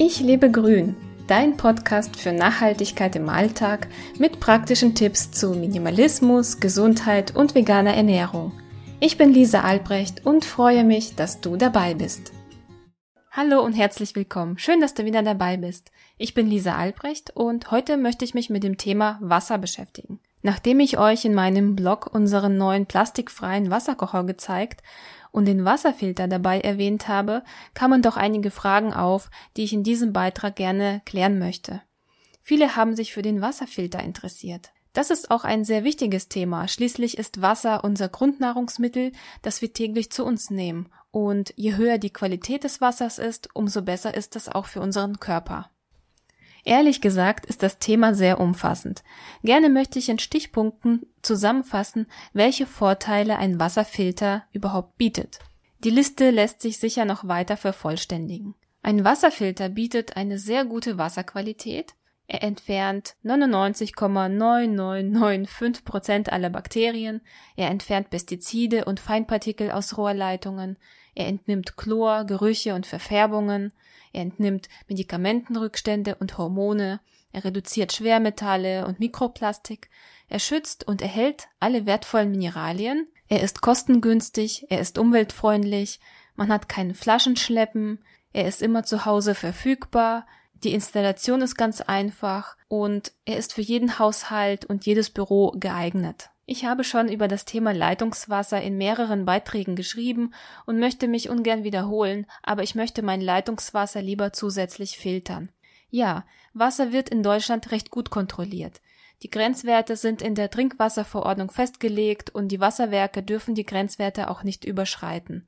Ich lebe grün, dein Podcast für Nachhaltigkeit im Alltag mit praktischen Tipps zu Minimalismus, Gesundheit und veganer Ernährung. Ich bin Lisa Albrecht und freue mich, dass du dabei bist. Hallo und herzlich willkommen. Schön, dass du wieder dabei bist. Ich bin Lisa Albrecht und heute möchte ich mich mit dem Thema Wasser beschäftigen. Nachdem ich euch in meinem Blog unseren neuen plastikfreien Wasserkocher gezeigt und den Wasserfilter dabei erwähnt habe, kamen doch einige Fragen auf, die ich in diesem Beitrag gerne klären möchte. Viele haben sich für den Wasserfilter interessiert. Das ist auch ein sehr wichtiges Thema. Schließlich ist Wasser unser Grundnahrungsmittel, das wir täglich zu uns nehmen. Und je höher die Qualität des Wassers ist, umso besser ist es auch für unseren Körper. Ehrlich gesagt ist das Thema sehr umfassend. Gerne möchte ich in Stichpunkten zusammenfassen, welche Vorteile ein Wasserfilter überhaupt bietet. Die Liste lässt sich sicher noch weiter vervollständigen. Ein Wasserfilter bietet eine sehr gute Wasserqualität. Er entfernt 99,9995 Prozent aller Bakterien. Er entfernt Pestizide und Feinpartikel aus Rohrleitungen. Er entnimmt Chlor, Gerüche und Verfärbungen. Er entnimmt Medikamentenrückstände und Hormone, er reduziert Schwermetalle und Mikroplastik, er schützt und erhält alle wertvollen Mineralien, er ist kostengünstig, er ist umweltfreundlich, man hat keinen Flaschenschleppen, er ist immer zu Hause verfügbar, die Installation ist ganz einfach und er ist für jeden Haushalt und jedes Büro geeignet. Ich habe schon über das Thema Leitungswasser in mehreren Beiträgen geschrieben und möchte mich ungern wiederholen, aber ich möchte mein Leitungswasser lieber zusätzlich filtern. Ja, Wasser wird in Deutschland recht gut kontrolliert. Die Grenzwerte sind in der Trinkwasserverordnung festgelegt und die Wasserwerke dürfen die Grenzwerte auch nicht überschreiten.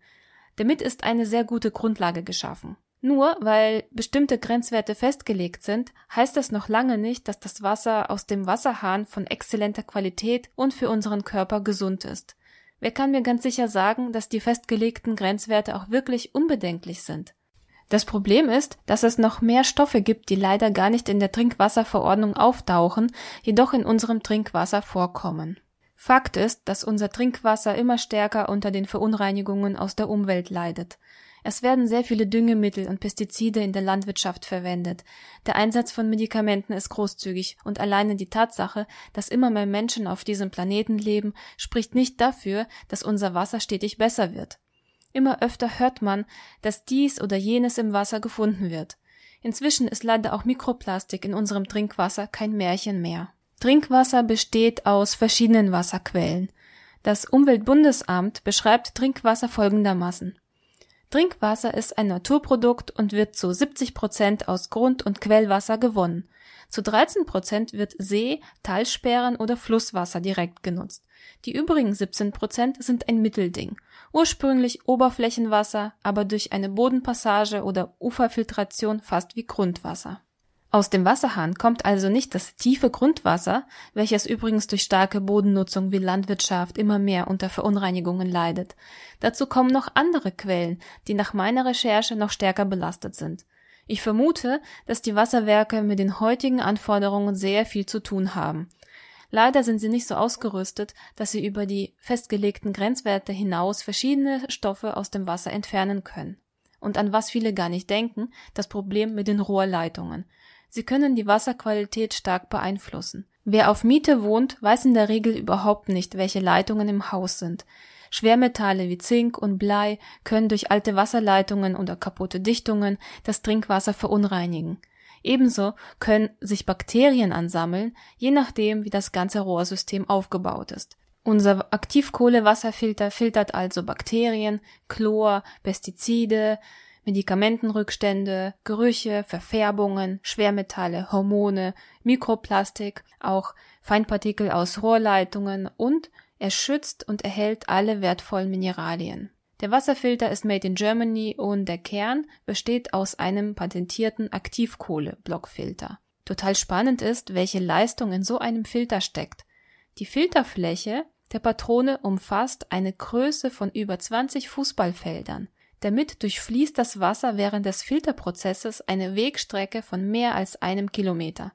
Damit ist eine sehr gute Grundlage geschaffen. Nur weil bestimmte Grenzwerte festgelegt sind, heißt das noch lange nicht, dass das Wasser aus dem Wasserhahn von exzellenter Qualität und für unseren Körper gesund ist. Wer kann mir ganz sicher sagen, dass die festgelegten Grenzwerte auch wirklich unbedenklich sind? Das Problem ist, dass es noch mehr Stoffe gibt, die leider gar nicht in der Trinkwasserverordnung auftauchen, jedoch in unserem Trinkwasser vorkommen. Fakt ist, dass unser Trinkwasser immer stärker unter den Verunreinigungen aus der Umwelt leidet. Es werden sehr viele Düngemittel und Pestizide in der Landwirtschaft verwendet. Der Einsatz von Medikamenten ist großzügig und alleine die Tatsache, dass immer mehr Menschen auf diesem Planeten leben, spricht nicht dafür, dass unser Wasser stetig besser wird. Immer öfter hört man, dass dies oder jenes im Wasser gefunden wird. Inzwischen ist leider auch Mikroplastik in unserem Trinkwasser kein Märchen mehr. Trinkwasser besteht aus verschiedenen Wasserquellen. Das Umweltbundesamt beschreibt Trinkwasser folgendermaßen. Trinkwasser ist ein Naturprodukt und wird zu 70 Prozent aus Grund- und Quellwasser gewonnen. Zu 13 Prozent wird See-, Talsperren oder Flusswasser direkt genutzt. Die übrigen 17 Prozent sind ein Mittelding. Ursprünglich Oberflächenwasser, aber durch eine Bodenpassage oder Uferfiltration fast wie Grundwasser. Aus dem Wasserhahn kommt also nicht das tiefe Grundwasser, welches übrigens durch starke Bodennutzung wie Landwirtschaft immer mehr unter Verunreinigungen leidet. Dazu kommen noch andere Quellen, die nach meiner Recherche noch stärker belastet sind. Ich vermute, dass die Wasserwerke mit den heutigen Anforderungen sehr viel zu tun haben. Leider sind sie nicht so ausgerüstet, dass sie über die festgelegten Grenzwerte hinaus verschiedene Stoffe aus dem Wasser entfernen können. Und an was viele gar nicht denken, das Problem mit den Rohrleitungen. Sie können die Wasserqualität stark beeinflussen. Wer auf Miete wohnt, weiß in der Regel überhaupt nicht, welche Leitungen im Haus sind. Schwermetalle wie Zink und Blei können durch alte Wasserleitungen oder kaputte Dichtungen das Trinkwasser verunreinigen. Ebenso können sich Bakterien ansammeln, je nachdem, wie das ganze Rohrsystem aufgebaut ist. Unser Aktivkohlewasserfilter filtert also Bakterien, Chlor, Pestizide, Medikamentenrückstände, Gerüche, Verfärbungen, Schwermetalle, Hormone, Mikroplastik, auch Feinpartikel aus Rohrleitungen und er schützt und erhält alle wertvollen Mineralien. Der Wasserfilter ist made in Germany und der Kern besteht aus einem patentierten Aktivkohle-Blockfilter. Total spannend ist, welche Leistung in so einem Filter steckt. Die Filterfläche der Patrone umfasst eine Größe von über 20 Fußballfeldern. Damit durchfließt das Wasser während des Filterprozesses eine Wegstrecke von mehr als einem Kilometer.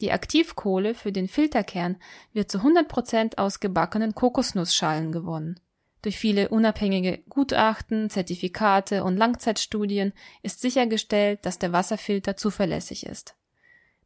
Die Aktivkohle für den Filterkern wird zu 100 Prozent aus gebackenen Kokosnussschalen gewonnen. Durch viele unabhängige Gutachten, Zertifikate und Langzeitstudien ist sichergestellt, dass der Wasserfilter zuverlässig ist.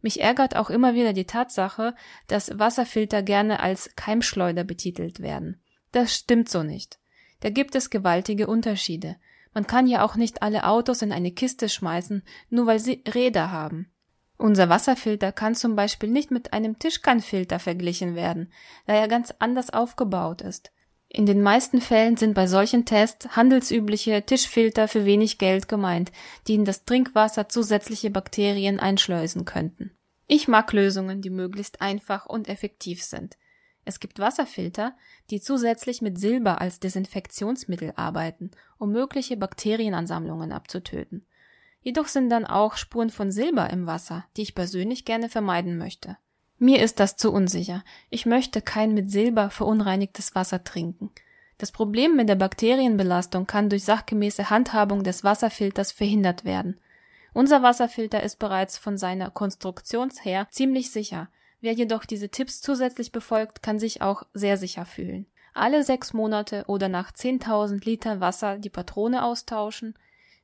Mich ärgert auch immer wieder die Tatsache, dass Wasserfilter gerne als Keimschleuder betitelt werden. Das stimmt so nicht. Da gibt es gewaltige Unterschiede. Man kann ja auch nicht alle Autos in eine Kiste schmeißen, nur weil sie Räder haben. Unser Wasserfilter kann zum Beispiel nicht mit einem Tischkannfilter verglichen werden, da er ganz anders aufgebaut ist. In den meisten Fällen sind bei solchen Tests handelsübliche Tischfilter für wenig Geld gemeint, die in das Trinkwasser zusätzliche Bakterien einschleusen könnten. Ich mag Lösungen, die möglichst einfach und effektiv sind. Es gibt Wasserfilter, die zusätzlich mit Silber als Desinfektionsmittel arbeiten, um mögliche Bakterienansammlungen abzutöten. Jedoch sind dann auch Spuren von Silber im Wasser, die ich persönlich gerne vermeiden möchte. Mir ist das zu unsicher. Ich möchte kein mit Silber verunreinigtes Wasser trinken. Das Problem mit der Bakterienbelastung kann durch sachgemäße Handhabung des Wasserfilters verhindert werden. Unser Wasserfilter ist bereits von seiner Konstruktion her ziemlich sicher. Wer jedoch diese Tipps zusätzlich befolgt, kann sich auch sehr sicher fühlen. Alle sechs Monate oder nach 10.000 Liter Wasser die Patrone austauschen,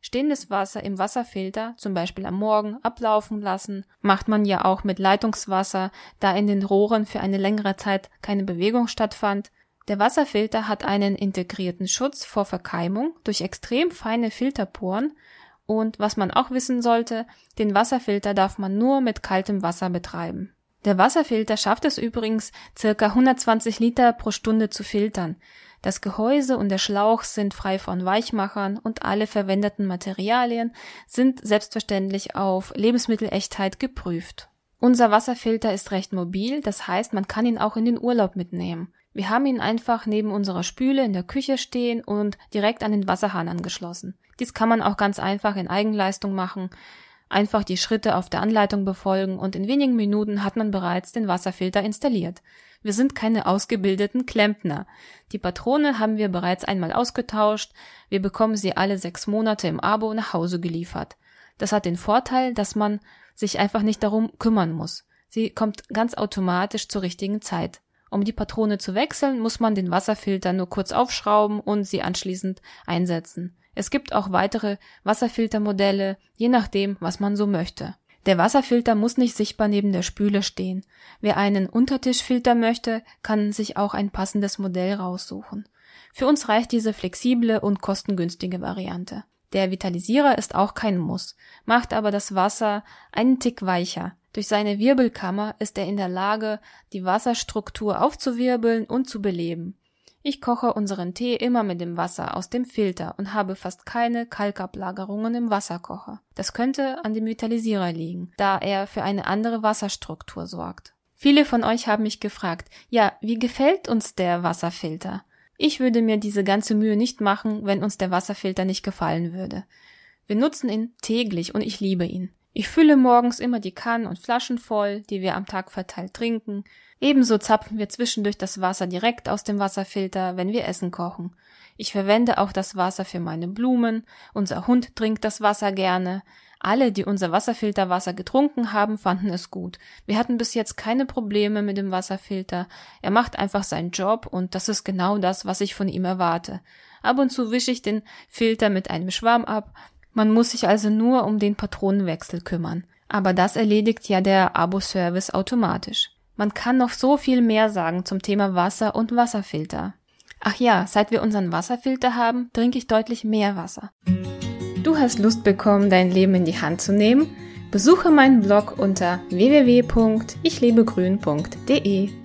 Stehendes Wasser im Wasserfilter, zum Beispiel am Morgen, ablaufen lassen, macht man ja auch mit Leitungswasser, da in den Rohren für eine längere Zeit keine Bewegung stattfand. Der Wasserfilter hat einen integrierten Schutz vor Verkeimung durch extrem feine Filterporen und was man auch wissen sollte, den Wasserfilter darf man nur mit kaltem Wasser betreiben. Der Wasserfilter schafft es übrigens, circa 120 Liter pro Stunde zu filtern. Das Gehäuse und der Schlauch sind frei von Weichmachern und alle verwendeten Materialien sind selbstverständlich auf Lebensmittelechtheit geprüft. Unser Wasserfilter ist recht mobil, das heißt, man kann ihn auch in den Urlaub mitnehmen. Wir haben ihn einfach neben unserer Spüle in der Küche stehen und direkt an den Wasserhahn angeschlossen. Dies kann man auch ganz einfach in Eigenleistung machen einfach die Schritte auf der Anleitung befolgen und in wenigen Minuten hat man bereits den Wasserfilter installiert. Wir sind keine ausgebildeten Klempner. Die Patrone haben wir bereits einmal ausgetauscht. Wir bekommen sie alle sechs Monate im Abo nach Hause geliefert. Das hat den Vorteil, dass man sich einfach nicht darum kümmern muss. Sie kommt ganz automatisch zur richtigen Zeit. Um die Patrone zu wechseln, muss man den Wasserfilter nur kurz aufschrauben und sie anschließend einsetzen. Es gibt auch weitere Wasserfiltermodelle, je nachdem, was man so möchte. Der Wasserfilter muss nicht sichtbar neben der Spüle stehen. Wer einen Untertischfilter möchte, kann sich auch ein passendes Modell raussuchen. Für uns reicht diese flexible und kostengünstige Variante. Der Vitalisierer ist auch kein Muss, macht aber das Wasser einen Tick weicher. Durch seine Wirbelkammer ist er in der Lage, die Wasserstruktur aufzuwirbeln und zu beleben. Ich koche unseren Tee immer mit dem Wasser aus dem Filter und habe fast keine Kalkablagerungen im Wasserkocher. Das könnte an dem Vitalisierer liegen, da er für eine andere Wasserstruktur sorgt. Viele von euch haben mich gefragt, ja, wie gefällt uns der Wasserfilter? Ich würde mir diese ganze Mühe nicht machen, wenn uns der Wasserfilter nicht gefallen würde. Wir nutzen ihn täglich und ich liebe ihn. Ich fülle morgens immer die Kannen und Flaschen voll, die wir am Tag verteilt trinken. Ebenso zapfen wir zwischendurch das Wasser direkt aus dem Wasserfilter, wenn wir Essen kochen. Ich verwende auch das Wasser für meine Blumen. Unser Hund trinkt das Wasser gerne. Alle, die unser Wasserfilterwasser getrunken haben, fanden es gut. Wir hatten bis jetzt keine Probleme mit dem Wasserfilter. Er macht einfach seinen Job und das ist genau das, was ich von ihm erwarte. Ab und zu wische ich den Filter mit einem Schwamm ab, man muss sich also nur um den Patronenwechsel kümmern. Aber das erledigt ja der Abo-Service automatisch. Man kann noch so viel mehr sagen zum Thema Wasser und Wasserfilter. Ach ja, seit wir unseren Wasserfilter haben, trinke ich deutlich mehr Wasser. Du hast Lust bekommen, dein Leben in die Hand zu nehmen? Besuche meinen Blog unter www.ichlebegrün.de.